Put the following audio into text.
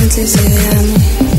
antes a mí.